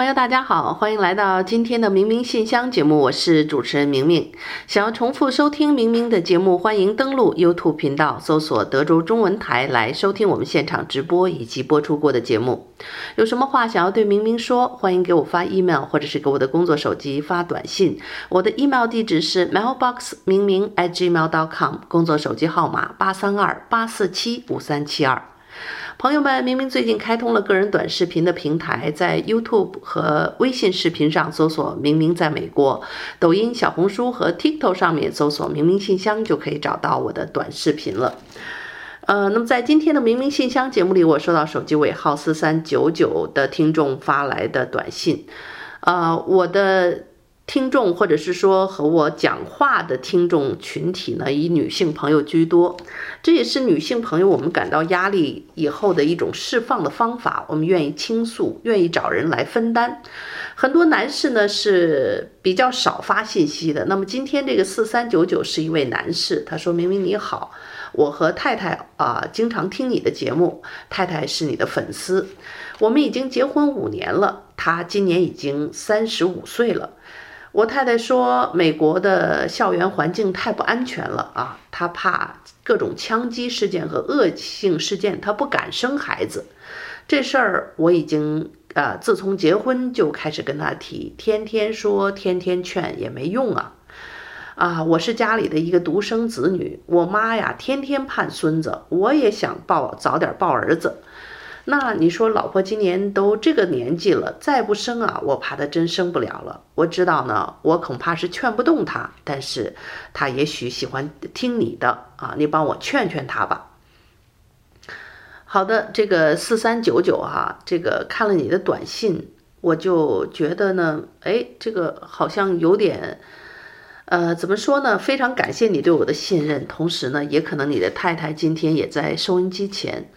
朋友，大家好，欢迎来到今天的明明信箱节目，我是主持人明明。想要重复收听明明的节目，欢迎登录 YouTube 频道，搜索德州中文台来收听我们现场直播以及播出过的节目。有什么话想要对明明说，欢迎给我发 email，或者是给我的工作手机发短信。我的 email 地址是 mailbox 明明 at gmail dot com，工作手机号码八三二八四七五三七二。朋友们，明明最近开通了个人短视频的平台，在 YouTube 和微信视频上搜索“明明在美国”，抖音、小红书和 TikTok 上面搜索“明明信箱”就可以找到我的短视频了。呃，那么在今天的明明信箱节目里，我收到手机尾号四三九九的听众发来的短信，呃，我的。听众或者是说和我讲话的听众群体呢，以女性朋友居多，这也是女性朋友我们感到压力以后的一种释放的方法。我们愿意倾诉，愿意找人来分担。很多男士呢是比较少发信息的。那么今天这个四三九九是一位男士，他说明明你好，我和太太啊经常听你的节目，太太是你的粉丝，我们已经结婚五年了，他今年已经三十五岁了。我太太说，美国的校园环境太不安全了啊，她怕各种枪击事件和恶性事件，她不敢生孩子。这事儿我已经呃，自从结婚就开始跟她提，天天说，天天劝也没用啊。啊，我是家里的一个独生子女，我妈呀天天盼孙子，我也想抱早点抱儿子。那你说，老婆今年都这个年纪了，再不生啊，我怕她真生不了了。我知道呢，我恐怕是劝不动她，但是她也许喜欢听你的啊，你帮我劝劝她吧。好的，这个四三九九哈，这个看了你的短信，我就觉得呢，哎，这个好像有点，呃，怎么说呢？非常感谢你对我的信任，同时呢，也可能你的太太今天也在收音机前。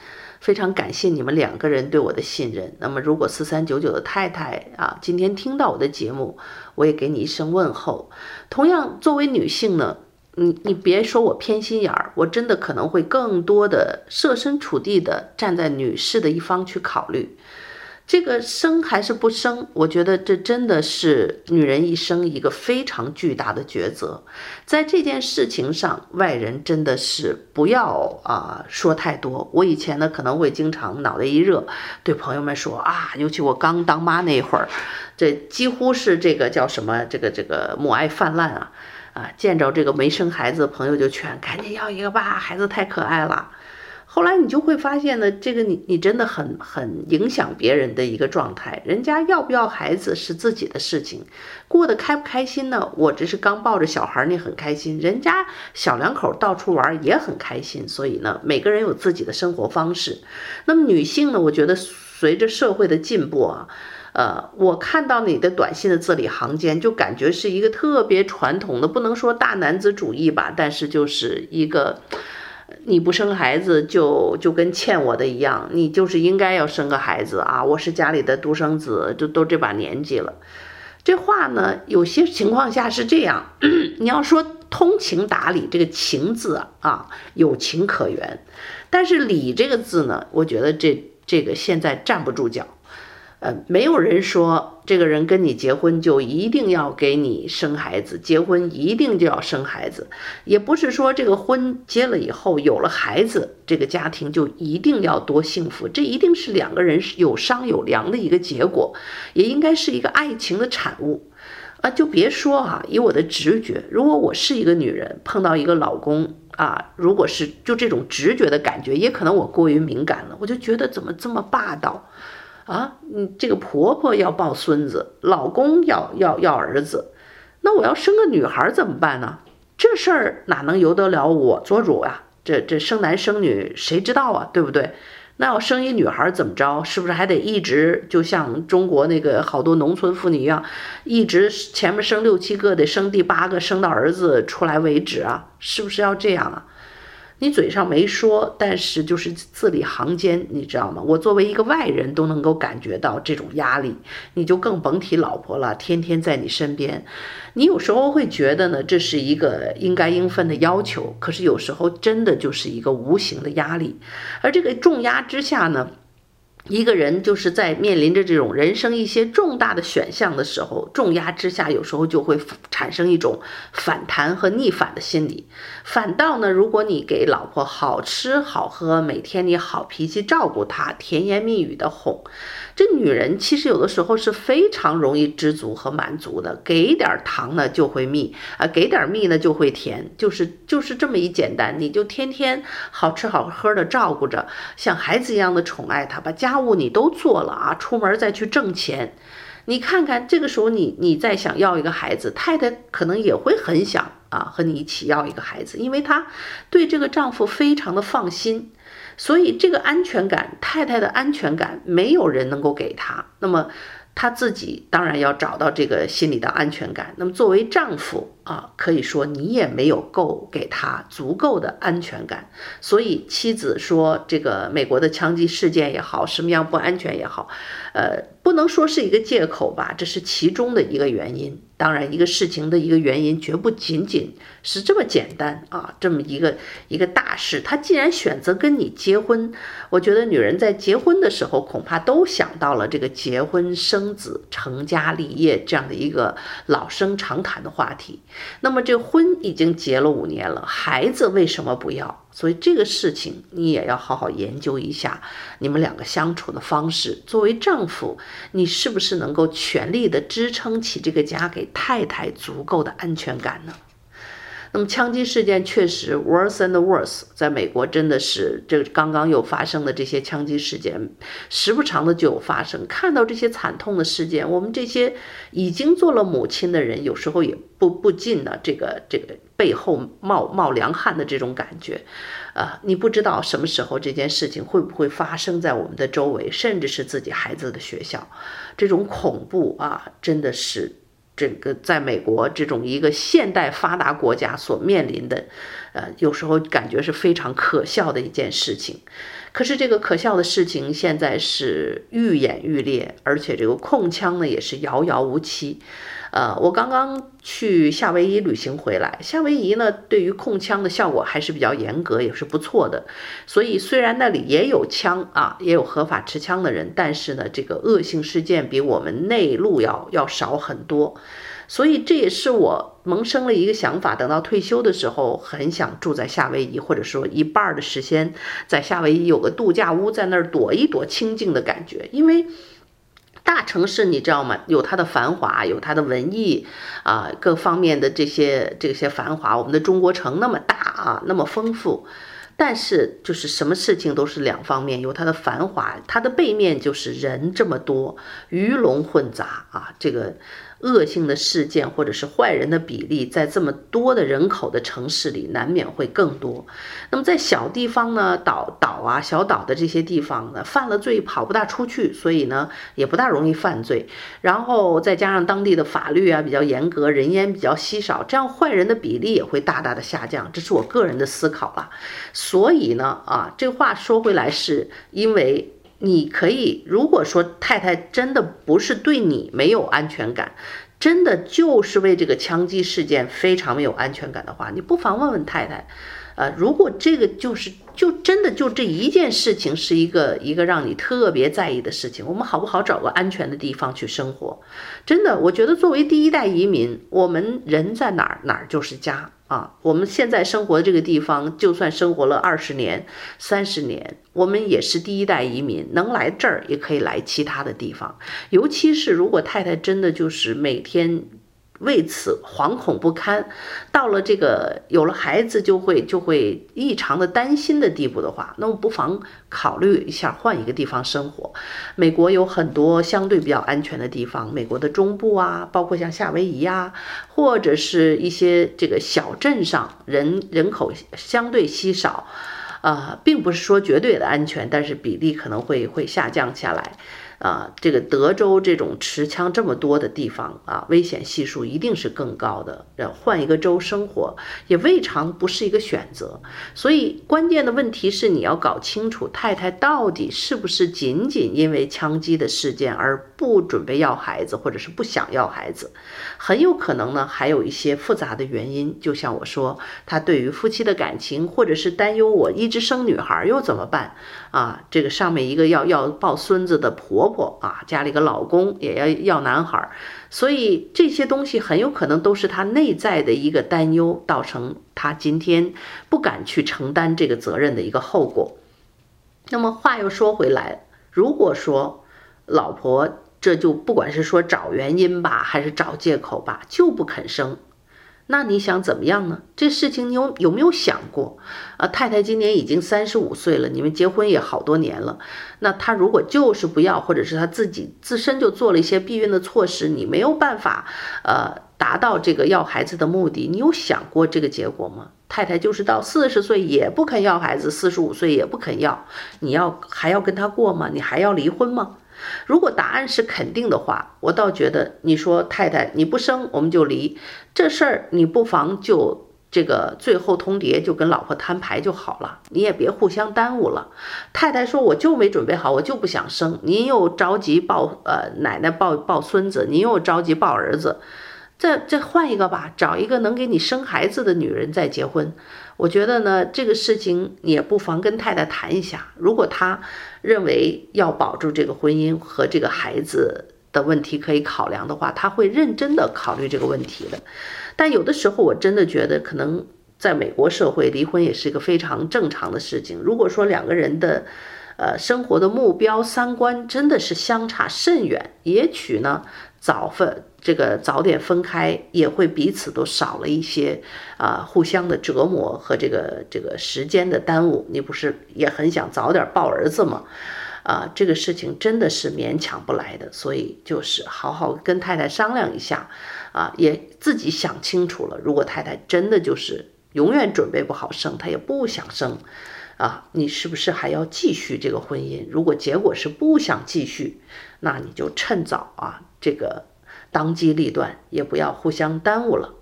非常感谢你们两个人对我的信任。那么，如果四三九九的太太啊，今天听到我的节目，我也给你一声问候。同样，作为女性呢，你你别说我偏心眼儿，我真的可能会更多的设身处地的站在女士的一方去考虑。这个生还是不生，我觉得这真的是女人一生一个非常巨大的抉择。在这件事情上，外人真的是不要啊、说太多。我以前呢可能会经常脑袋一热，对朋友们说啊，尤其我刚当妈那会儿，这几乎是这个叫什么，这个这个母爱泛滥啊啊，见着这个没生孩子的朋友就劝，赶紧要一个吧，孩子太可爱了。后来你就会发现呢，这个你你真的很很影响别人的一个状态。人家要不要孩子是自己的事情，过得开不开心呢？我这是刚抱着小孩，你很开心，人家小两口到处玩也很开心。所以呢，每个人有自己的生活方式。那么女性呢，我觉得随着社会的进步啊，呃，我看到你的短信的字里行间，就感觉是一个特别传统的，不能说大男子主义吧，但是就是一个。你不生孩子就就跟欠我的一样，你就是应该要生个孩子啊！我是家里的独生子，就都这把年纪了。这话呢，有些情况下是这样。你要说通情达理，这个情字啊，有情可原，但是理这个字呢，我觉得这这个现在站不住脚。呃，没有人说这个人跟你结婚就一定要给你生孩子，结婚一定就要生孩子，也不是说这个婚结了以后有了孩子，这个家庭就一定要多幸福，这一定是两个人有商有量的一个结果，也应该是一个爱情的产物，啊，就别说啊，以我的直觉，如果我是一个女人，碰到一个老公啊，如果是就这种直觉的感觉，也可能我过于敏感了，我就觉得怎么这么霸道。啊，你这个婆婆要抱孙子，老公要要要儿子，那我要生个女孩怎么办呢？这事儿哪能由得了我做主啊？这这生男生女谁知道啊？对不对？那要生一女孩怎么着？是不是还得一直就像中国那个好多农村妇女一样，一直前面生六七个，得生第八个，生到儿子出来为止啊？是不是要这样啊？你嘴上没说，但是就是字里行间，你知道吗？我作为一个外人都能够感觉到这种压力，你就更甭提老婆了，天天在你身边，你有时候会觉得呢，这是一个应该应分的要求，可是有时候真的就是一个无形的压力，而这个重压之下呢。一个人就是在面临着这种人生一些重大的选项的时候，重压之下，有时候就会产生一种反弹和逆反的心理。反倒呢，如果你给老婆好吃好喝，每天你好脾气照顾她，甜言蜜语的哄。这女人其实有的时候是非常容易知足和满足的，给点糖呢就会蜜啊，给点蜜呢就会甜，就是就是这么一简单，你就天天好吃好喝的照顾着，像孩子一样的宠爱她，把家务你都做了啊，出门再去挣钱，你看看这个时候你你再想要一个孩子，太太可能也会很想啊和你一起要一个孩子，因为她对这个丈夫非常的放心。所以，这个安全感，太太的安全感，没有人能够给她。那么，她自己当然要找到这个心理的安全感。那么，作为丈夫啊，可以说你也没有够给他足够的安全感。所以，妻子说这个美国的枪击事件也好，什么样不安全也好，呃，不能说是一个借口吧，这是其中的一个原因。当然，一个事情的一个原因，绝不仅仅是这么简单啊！这么一个一个大事，他既然选择跟你结婚，我觉得女人在结婚的时候，恐怕都想到了这个结婚生子、成家立业这样的一个老生常谈的话题。那么，这婚已经结了五年了，孩子为什么不要？所以这个事情你也要好好研究一下，你们两个相处的方式。作为丈夫，你是不是能够全力的支撑起这个家，给太太足够的安全感呢？那么枪击事件确实 worse and worse，在美国真的是这刚刚又发生的这些枪击事件，时不常的就有发生。看到这些惨痛的事件，我们这些已经做了母亲的人，有时候也不不禁的这个这个背后冒冒凉汗的这种感觉。啊，你不知道什么时候这件事情会不会发生在我们的周围，甚至是自己孩子的学校，这种恐怖啊，真的是。整个在美国这种一个现代发达国家所面临的，呃，有时候感觉是非常可笑的一件事情。可是这个可笑的事情现在是愈演愈烈，而且这个控枪呢也是遥遥无期。呃，我刚刚去夏威夷旅行回来，夏威夷呢对于控枪的效果还是比较严格，也是不错的。所以虽然那里也有枪啊，也有合法持枪的人，但是呢，这个恶性事件比我们内陆要要少很多。所以这也是我萌生了一个想法，等到退休的时候，很想住在夏威夷，或者说一半的时间在夏威夷有个度假屋，在那儿躲一躲清静的感觉，因为。大城市你知道吗？有它的繁华，有它的文艺啊，各方面的这些这些繁华。我们的中国城那么大啊，那么丰富，但是就是什么事情都是两方面，有它的繁华，它的背面就是人这么多，鱼龙混杂啊，这个。恶性的事件或者是坏人的比例，在这么多的人口的城市里，难免会更多。那么在小地方呢，岛岛啊、小岛的这些地方呢，犯了罪跑不大出去，所以呢，也不大容易犯罪。然后再加上当地的法律啊比较严格，人烟比较稀少，这样坏人的比例也会大大的下降。这是我个人的思考啊。所以呢，啊，这话说回来，是因为。你可以，如果说太太真的不是对你没有安全感，真的就是为这个枪击事件非常没有安全感的话，你不妨问问太太，呃，如果这个就是就真的就这一件事情是一个一个让你特别在意的事情，我们好不好找个安全的地方去生活？真的，我觉得作为第一代移民，我们人在哪儿哪儿就是家。啊，我们现在生活的这个地方，就算生活了二十年、三十年，我们也是第一代移民，能来这儿也可以来其他的地方。尤其是如果太太真的就是每天为此惶恐不堪，到了这个有了孩子就会就会异常的担心的地步的话，那么不妨考虑一下换一个地方生活。美国有很多相对比较安全的地方，美国的中部啊，包括像夏威夷啊，或者是一些这个小镇上，人人口相对稀少，啊、呃，并不是说绝对的安全，但是比例可能会会下降下来。啊，这个德州这种持枪这么多的地方啊，危险系数一定是更高的。呃，换一个州生活也未尝不是一个选择。所以关键的问题是你要搞清楚太太到底是不是仅仅因为枪击的事件而不准备要孩子，或者是不想要孩子。很有可能呢，还有一些复杂的原因。就像我说，他对于夫妻的感情，或者是担忧我一直生女孩又怎么办？啊，这个上面一个要要抱孙子的婆婆婆啊，家里个老公也要要男孩，所以这些东西很有可能都是他内在的一个担忧，造成他今天不敢去承担这个责任的一个后果。那么话又说回来，如果说老婆这就不管是说找原因吧，还是找借口吧，就不肯生。那你想怎么样呢？这事情你有有没有想过？啊，太太今年已经三十五岁了，你们结婚也好多年了。那她如果就是不要，或者是她自己自身就做了一些避孕的措施，你没有办法，呃，达到这个要孩子的目的。你有想过这个结果吗？太太就是到四十岁也不肯要孩子，四十五岁也不肯要，你要还要跟他过吗？你还要离婚吗？如果答案是肯定的话，我倒觉得你说太太你不生我们就离，这事儿你不妨就这个最后通牒就跟老婆摊牌就好了，你也别互相耽误了。太太说我就没准备好，我就不想生，您又着急抱呃奶奶抱抱孙子，您又着急抱儿子。这这换一个吧，找一个能给你生孩子的女人再结婚。我觉得呢，这个事情也不妨跟太太谈一下。如果她认为要保住这个婚姻和这个孩子的问题可以考量的话，他会认真的考虑这个问题的。但有的时候，我真的觉得可能在美国社会，离婚也是一个非常正常的事情。如果说两个人的呃生活的目标、三观真的是相差甚远，也许呢，早分。这个早点分开也会彼此都少了一些啊，互相的折磨和这个这个时间的耽误。你不是也很想早点抱儿子吗？啊，这个事情真的是勉强不来的，所以就是好好跟太太商量一下啊，也自己想清楚了。如果太太真的就是永远准备不好生，她也不想生啊，你是不是还要继续这个婚姻？如果结果是不想继续，那你就趁早啊，这个。当机立断，也不要互相耽误了。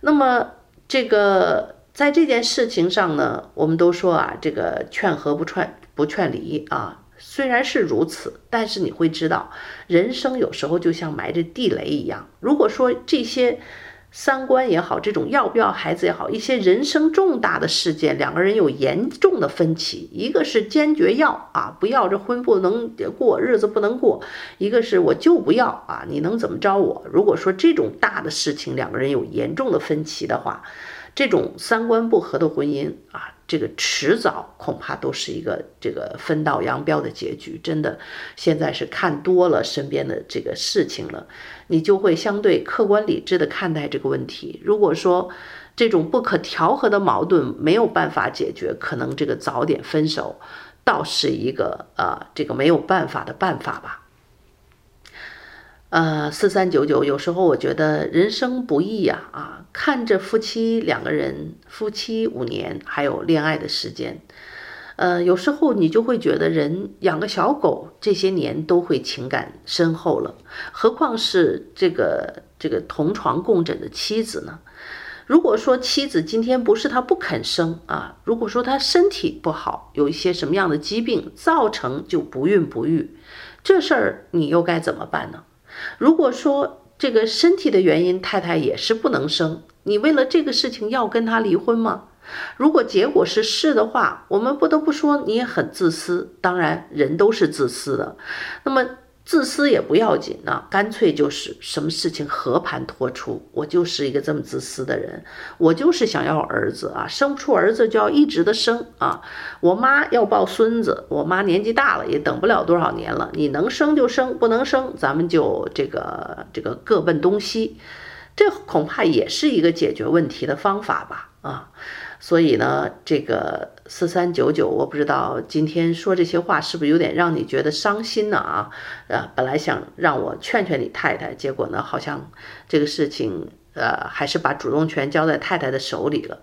那么，这个在这件事情上呢，我们都说啊，这个劝和不劝不劝离啊。虽然是如此，但是你会知道，人生有时候就像埋着地雷一样。如果说这些。三观也好，这种要不要孩子也好，一些人生重大的事件，两个人有严重的分歧，一个是坚决要啊，不要这婚不能过，日子不能过；一个是我就不要啊，你能怎么着我？如果说这种大的事情，两个人有严重的分歧的话，这种三观不合的婚姻啊。这个迟早恐怕都是一个这个分道扬镳的结局。真的，现在是看多了身边的这个事情了，你就会相对客观理智的看待这个问题。如果说这种不可调和的矛盾没有办法解决，可能这个早点分手倒是一个呃这个没有办法的办法吧。呃，四三九九，有时候我觉得人生不易呀，啊，看着夫妻两个人，夫妻五年，还有恋爱的时间，呃，有时候你就会觉得人养个小狗，这些年都会情感深厚了，何况是这个这个同床共枕的妻子呢？如果说妻子今天不是她不肯生啊，如果说她身体不好，有一些什么样的疾病造成就不孕不育，这事儿你又该怎么办呢？如果说这个身体的原因，太太也是不能生，你为了这个事情要跟他离婚吗？如果结果是是的话，我们不得不说你也很自私。当然，人都是自私的。那么。自私也不要紧呢，干脆就是什么事情和盘托出。我就是一个这么自私的人，我就是想要儿子啊，生不出儿子就要一直的生啊。我妈要抱孙子，我妈年纪大了也等不了多少年了。你能生就生，不能生咱们就这个这个各奔东西。这恐怕也是一个解决问题的方法吧，啊。所以呢，这个四三九九，我不知道今天说这些话是不是有点让你觉得伤心呢？啊，呃，本来想让我劝劝你太太，结果呢，好像这个事情，呃，还是把主动权交在太太的手里了。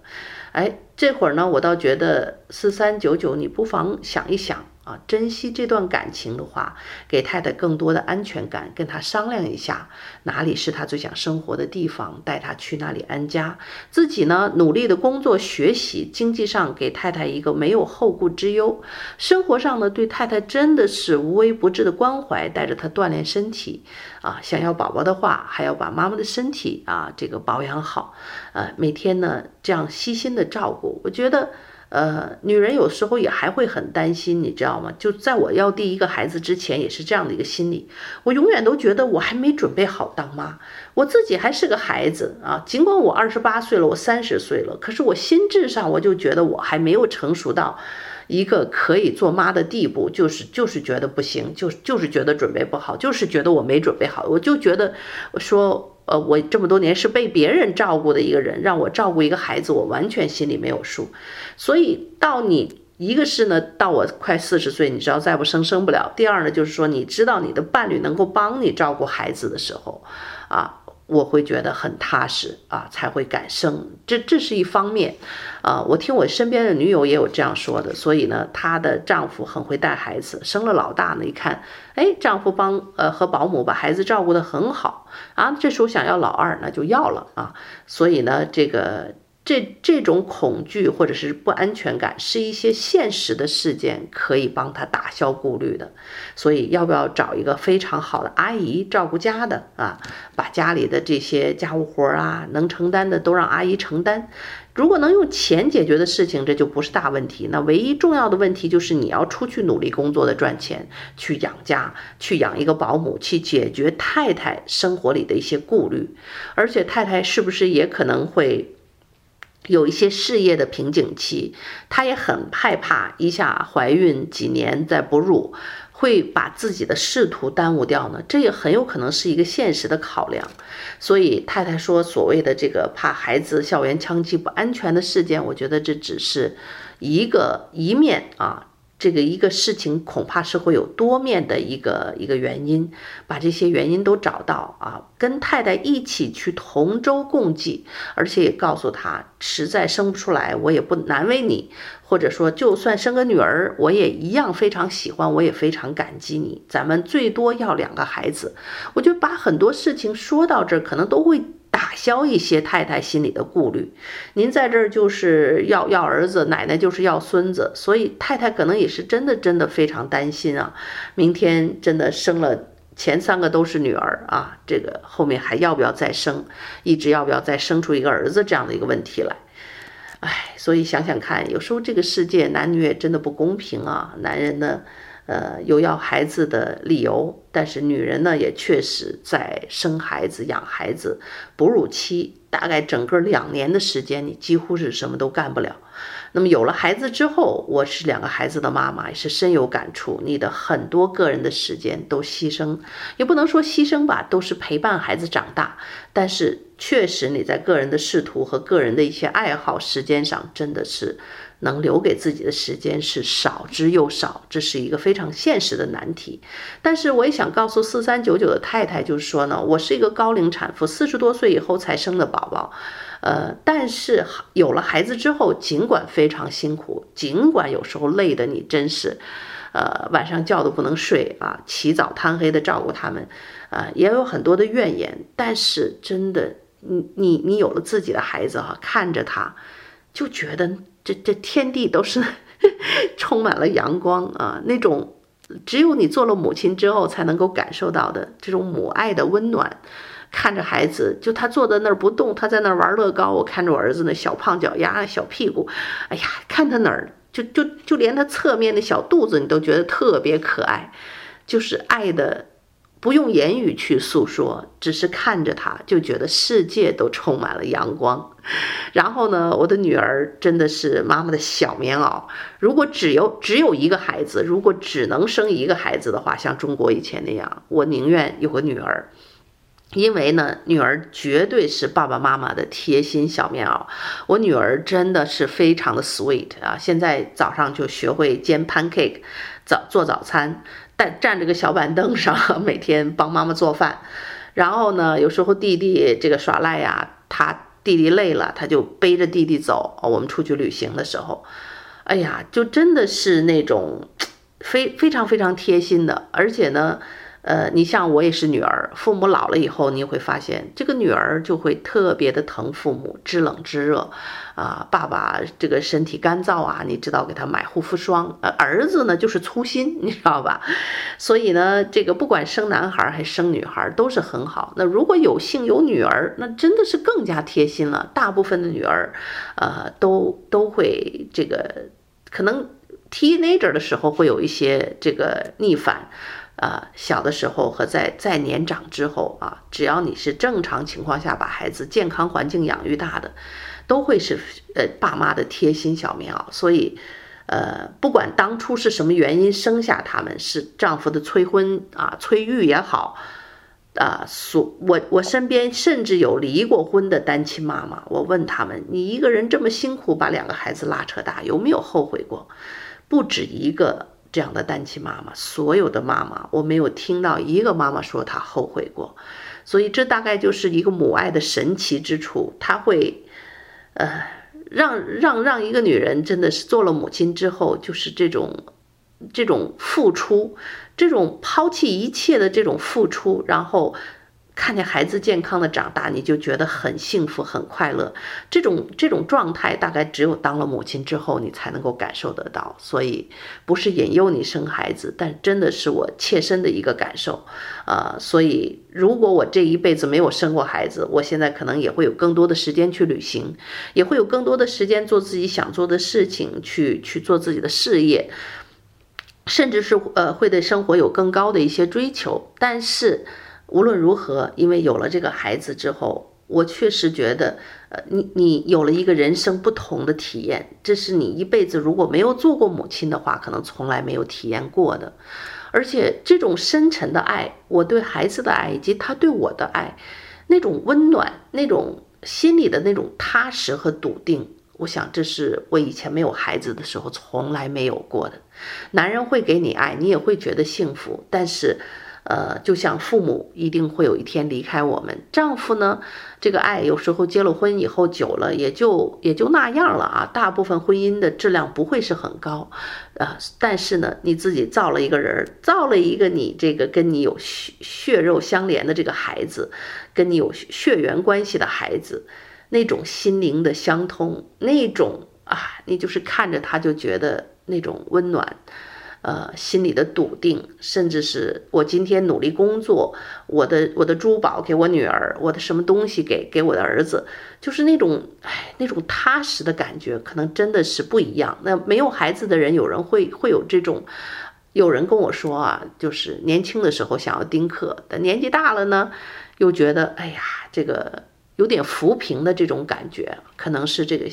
哎，这会儿呢，我倒觉得四三九九，你不妨想一想。啊，珍惜这段感情的话，给太太更多的安全感，跟她商量一下哪里是她最想生活的地方，带她去那里安家。自己呢，努力的工作学习，经济上给太太一个没有后顾之忧，生活上呢，对太太真的是无微不至的关怀，带着她锻炼身体。啊，想要宝宝的话，还要把妈妈的身体啊这个保养好，呃，每天呢这样细心的照顾，我觉得。呃，女人有时候也还会很担心，你知道吗？就在我要第一个孩子之前，也是这样的一个心理。我永远都觉得我还没准备好当妈，我自己还是个孩子啊。尽管我二十八岁了，我三十岁了，可是我心智上我就觉得我还没有成熟到一个可以做妈的地步，就是就是觉得不行，就就是觉得准备不好，就是觉得我没准备好，我就觉得我说。呃，我这么多年是被别人照顾的一个人，让我照顾一个孩子，我完全心里没有数。所以到你一个是呢，到我快四十岁，你知道再不生生不了。第二呢，就是说你知道你的伴侣能够帮你照顾孩子的时候，啊。我会觉得很踏实啊，才会敢生，这这是一方面，啊，我听我身边的女友也有这样说的，所以呢，她的丈夫很会带孩子，生了老大呢，一看，哎，丈夫帮呃和保姆把孩子照顾得很好啊，这时候想要老二，那就要了啊，所以呢，这个。这这种恐惧或者是不安全感，是一些现实的事件可以帮他打消顾虑的。所以，要不要找一个非常好的阿姨照顾家的啊？把家里的这些家务活啊，能承担的都让阿姨承担。如果能用钱解决的事情，这就不是大问题。那唯一重要的问题就是你要出去努力工作的赚钱，去养家，去养一个保姆，去解决太太生活里的一些顾虑。而且，太太是不是也可能会？有一些事业的瓶颈期，她也很害怕一下怀孕几年再哺乳，会把自己的仕途耽误掉呢。这也很有可能是一个现实的考量。所以太太说所谓的这个怕孩子校园枪击不安全的事件，我觉得这只是一个一面啊。这个一个事情恐怕是会有多面的一个一个原因，把这些原因都找到啊，跟太太一起去同舟共济，而且也告诉他，实在生不出来，我也不难为你，或者说就算生个女儿，我也一样非常喜欢，我也非常感激你，咱们最多要两个孩子。我就把很多事情说到这儿，可能都会。打消一些太太心里的顾虑，您在这儿就是要要儿子，奶奶就是要孙子，所以太太可能也是真的真的非常担心啊。明天真的生了前三个都是女儿啊，这个后面还要不要再生，一直要不要再生出一个儿子这样的一个问题来？哎，所以想想看，有时候这个世界男女也真的不公平啊，男人呢？呃，有要孩子的理由，但是女人呢，也确实在生孩子、养孩子、哺乳期，大概整个两年的时间，你几乎是什么都干不了。那么有了孩子之后，我是两个孩子的妈妈，也是深有感触。你的很多个人的时间都牺牲，也不能说牺牲吧，都是陪伴孩子长大。但是确实你在个人的仕途和个人的一些爱好时间上，真的是。能留给自己的时间是少之又少，这是一个非常现实的难题。但是我也想告诉四三九九的太太，就是说呢，我是一个高龄产妇，四十多岁以后才生的宝宝，呃，但是有了孩子之后，尽管非常辛苦，尽管有时候累得你真是，呃，晚上觉都不能睡啊，起早贪黑的照顾他们，啊、呃，也有很多的怨言。但是真的，你你你有了自己的孩子哈，看着他，就觉得。这这天地都是 充满了阳光啊！那种只有你做了母亲之后才能够感受到的这种母爱的温暖。看着孩子，就他坐在那儿不动，他在那儿玩乐高。我看着我儿子那小胖脚丫、小屁股，哎呀，看他哪儿就就就连他侧面的小肚子，你都觉得特别可爱，就是爱的。不用言语去诉说，只是看着他，就觉得世界都充满了阳光。然后呢，我的女儿真的是妈妈的小棉袄。如果只有只有一个孩子，如果只能生一个孩子的话，像中国以前那样，我宁愿有个女儿。因为呢，女儿绝对是爸爸妈妈的贴心小棉袄。我女儿真的是非常的 sweet 啊！现在早上就学会煎 pancake，早做早餐，但站着个小板凳上，每天帮妈妈做饭。然后呢，有时候弟弟这个耍赖呀，他弟弟累了，他就背着弟弟走。我们出去旅行的时候，哎呀，就真的是那种非非常非常贴心的，而且呢。呃，你像我也是女儿，父母老了以后，你会发现这个女儿就会特别的疼父母，知冷知热，啊，爸爸这个身体干燥啊，你知道给他买护肤霜，呃，儿子呢就是粗心，你知道吧？所以呢，这个不管生男孩还是生女孩都是很好。那如果有幸有女儿，那真的是更加贴心了。大部分的女儿，呃，都都会这个可能 teenager 的时候会有一些这个逆反。呃，小的时候和在在年长之后啊，只要你是正常情况下把孩子健康环境养育大的，都会是呃爸妈的贴心小棉袄。所以，呃，不管当初是什么原因生下他们，是丈夫的催婚啊、催育也好，啊，所我我身边甚至有离过婚的单亲妈妈，我问他们：你一个人这么辛苦把两个孩子拉扯大，有没有后悔过？不止一个。这样的单亲妈妈，所有的妈妈，我没有听到一个妈妈说她后悔过，所以这大概就是一个母爱的神奇之处，她会，呃，让让让一个女人真的是做了母亲之后，就是这种这种付出，这种抛弃一切的这种付出，然后。看见孩子健康的长大，你就觉得很幸福、很快乐。这种这种状态，大概只有当了母亲之后，你才能够感受得到。所以，不是引诱你生孩子，但真的是我切身的一个感受。呃，所以，如果我这一辈子没有生过孩子，我现在可能也会有更多的时间去旅行，也会有更多的时间做自己想做的事情，去去做自己的事业，甚至是呃，会对生活有更高的一些追求。但是，无论如何，因为有了这个孩子之后，我确实觉得，呃，你你有了一个人生不同的体验，这是你一辈子如果没有做过母亲的话，可能从来没有体验过的。而且这种深沉的爱，我对孩子的爱，以及他对我的爱，那种温暖，那种心里的那种踏实和笃定，我想这是我以前没有孩子的时候从来没有过的。男人会给你爱，你也会觉得幸福，但是。呃，就像父母一定会有一天离开我们，丈夫呢，这个爱有时候结了婚以后久了也就也就那样了啊。大部分婚姻的质量不会是很高，呃，但是呢，你自己造了一个人，造了一个你这个跟你有血血肉相连的这个孩子，跟你有血缘关系的孩子，那种心灵的相通，那种啊，你就是看着他就觉得那种温暖。呃，心里的笃定，甚至是我今天努力工作，我的我的珠宝给我女儿，我的什么东西给给我的儿子，就是那种哎那种踏实的感觉，可能真的是不一样。那没有孩子的人，有人会会有这种，有人跟我说啊，就是年轻的时候想要丁克，但年纪大了呢，又觉得哎呀这个。有点浮萍的这种感觉，可能是这个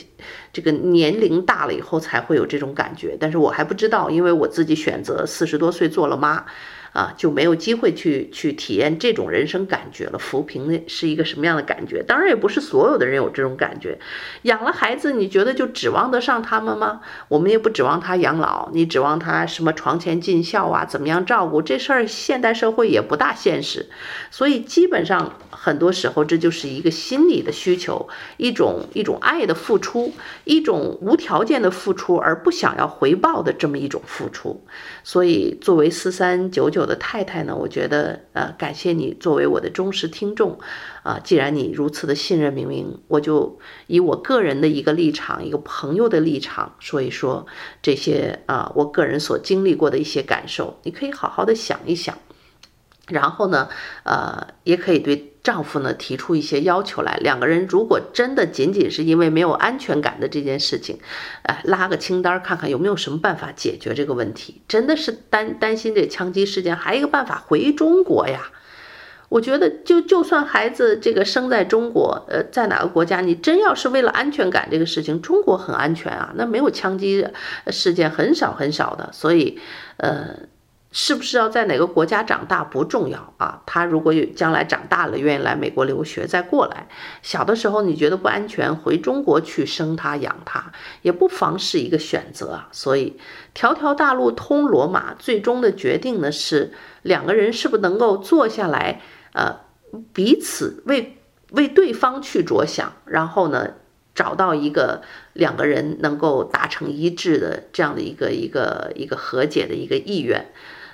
这个年龄大了以后才会有这种感觉，但是我还不知道，因为我自己选择四十多岁做了妈。啊，就没有机会去去体验这种人生感觉了。浮萍的是一个什么样的感觉？当然也不是所有的人有这种感觉。养了孩子，你觉得就指望得上他们吗？我们也不指望他养老，你指望他什么床前尽孝啊？怎么样照顾这事儿？现代社会也不大现实。所以基本上很多时候，这就是一个心理的需求，一种一种爱的付出，一种无条件的付出，而不想要回报的这么一种付出。所以作为四三九九。的太太呢？我觉得，呃，感谢你作为我的忠实听众，啊、既然你如此的信任明明，我就以我个人的一个立场，一个朋友的立场说一说这些啊、我个人所经历过的一些感受，你可以好好的想一想，然后呢，呃，也可以对。丈夫呢，提出一些要求来，两个人如果真的仅仅是因为没有安全感的这件事情，哎，拉个清单看看有没有什么办法解决这个问题。真的是担担心这枪击事件，还有一个办法回中国呀。我觉得就就算孩子这个生在中国，呃，在哪个国家，你真要是为了安全感这个事情，中国很安全啊，那没有枪击事件很少很少的，所以，呃。是不是要在哪个国家长大不重要啊，他如果有将来长大了愿意来美国留学再过来，小的时候你觉得不安全，回中国去生他养他也不妨是一个选择啊。所以条条大路通罗马，最终的决定呢是两个人是不是能够坐下来，呃，彼此为为对方去着想，然后呢找到一个两个人能够达成一致的这样的一个一个一个和解的一个意愿。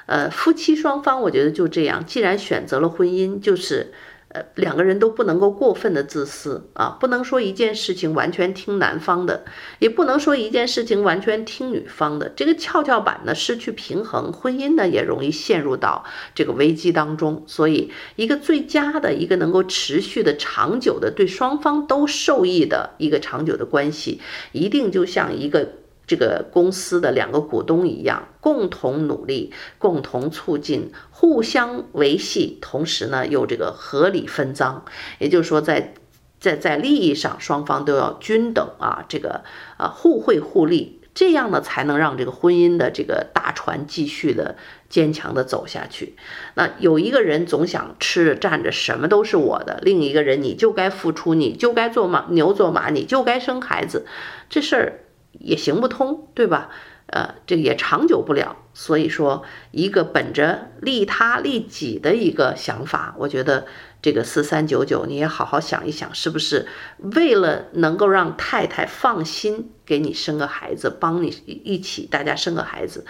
呃，夫妻双方，我觉得就这样。既然选择了婚姻，就是，呃，两个人都不能够过分的自私啊，不能说一件事情完全听男方的，也不能说一件事情完全听女方的。这个跷跷板呢失去平衡，婚姻呢也容易陷入到这个危机当中。所以，一个最佳的一个能够持续的、长久的、对双方都受益的一个长久的关系，一定就像一个。这个公司的两个股东一样，共同努力，共同促进，互相维系，同时呢又这个合理分赃，也就是说在，在在利益上双方都要均等啊，这个啊互惠互利，这样呢才能让这个婚姻的这个大船继续的坚强的走下去。那有一个人总想吃着占着什么都是我的，另一个人你就该付出，你就该做马牛做马，你就该生孩子，这事儿。也行不通，对吧？呃，这个也长久不了。所以说，一个本着利他利己的一个想法，我觉得这个四三九九，你也好好想一想，是不是为了能够让太太放心给你生个孩子，帮你一起大家生个孩子，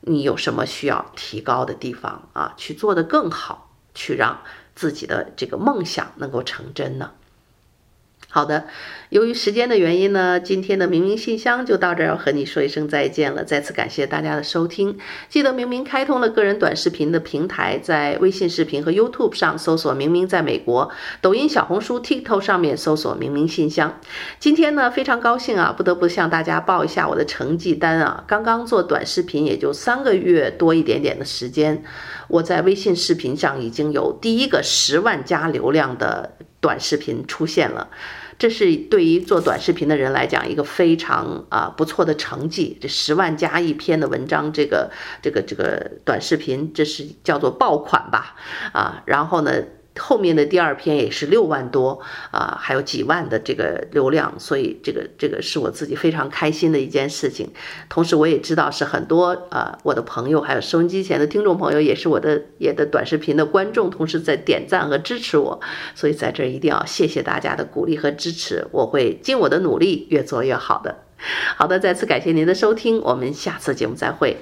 你有什么需要提高的地方啊？去做得更好，去让自己的这个梦想能够成真呢？好的，由于时间的原因呢，今天的明明信箱就到这儿，要和你说一声再见了。再次感谢大家的收听，记得明明开通了个人短视频的平台，在微信视频和 YouTube 上搜索“明明在美国”，抖音、小红书、TikTok 上面搜索“明明信箱”。今天呢，非常高兴啊，不得不向大家报一下我的成绩单啊，刚刚做短视频也就三个月多一点点的时间，我在微信视频上已经有第一个十万加流量的短视频出现了。这是对于做短视频的人来讲一个非常啊不错的成绩。这十万加一篇的文章，这个这个这个短视频，这是叫做爆款吧？啊，然后呢，后面的第二篇也是六万多啊，还有几万的这个流量，所以这个这个是我自己非常开心的一件事情。同时，我也知道是很多啊我的朋友，还有收音机前的听众朋友，也是我的也的短视频的观众，同时在点赞和支持我。所以在这儿一定要谢谢大家的鼓励和支持，我会尽我的努力，越做越好的。好的，再次感谢您的收听，我们下次节目再会。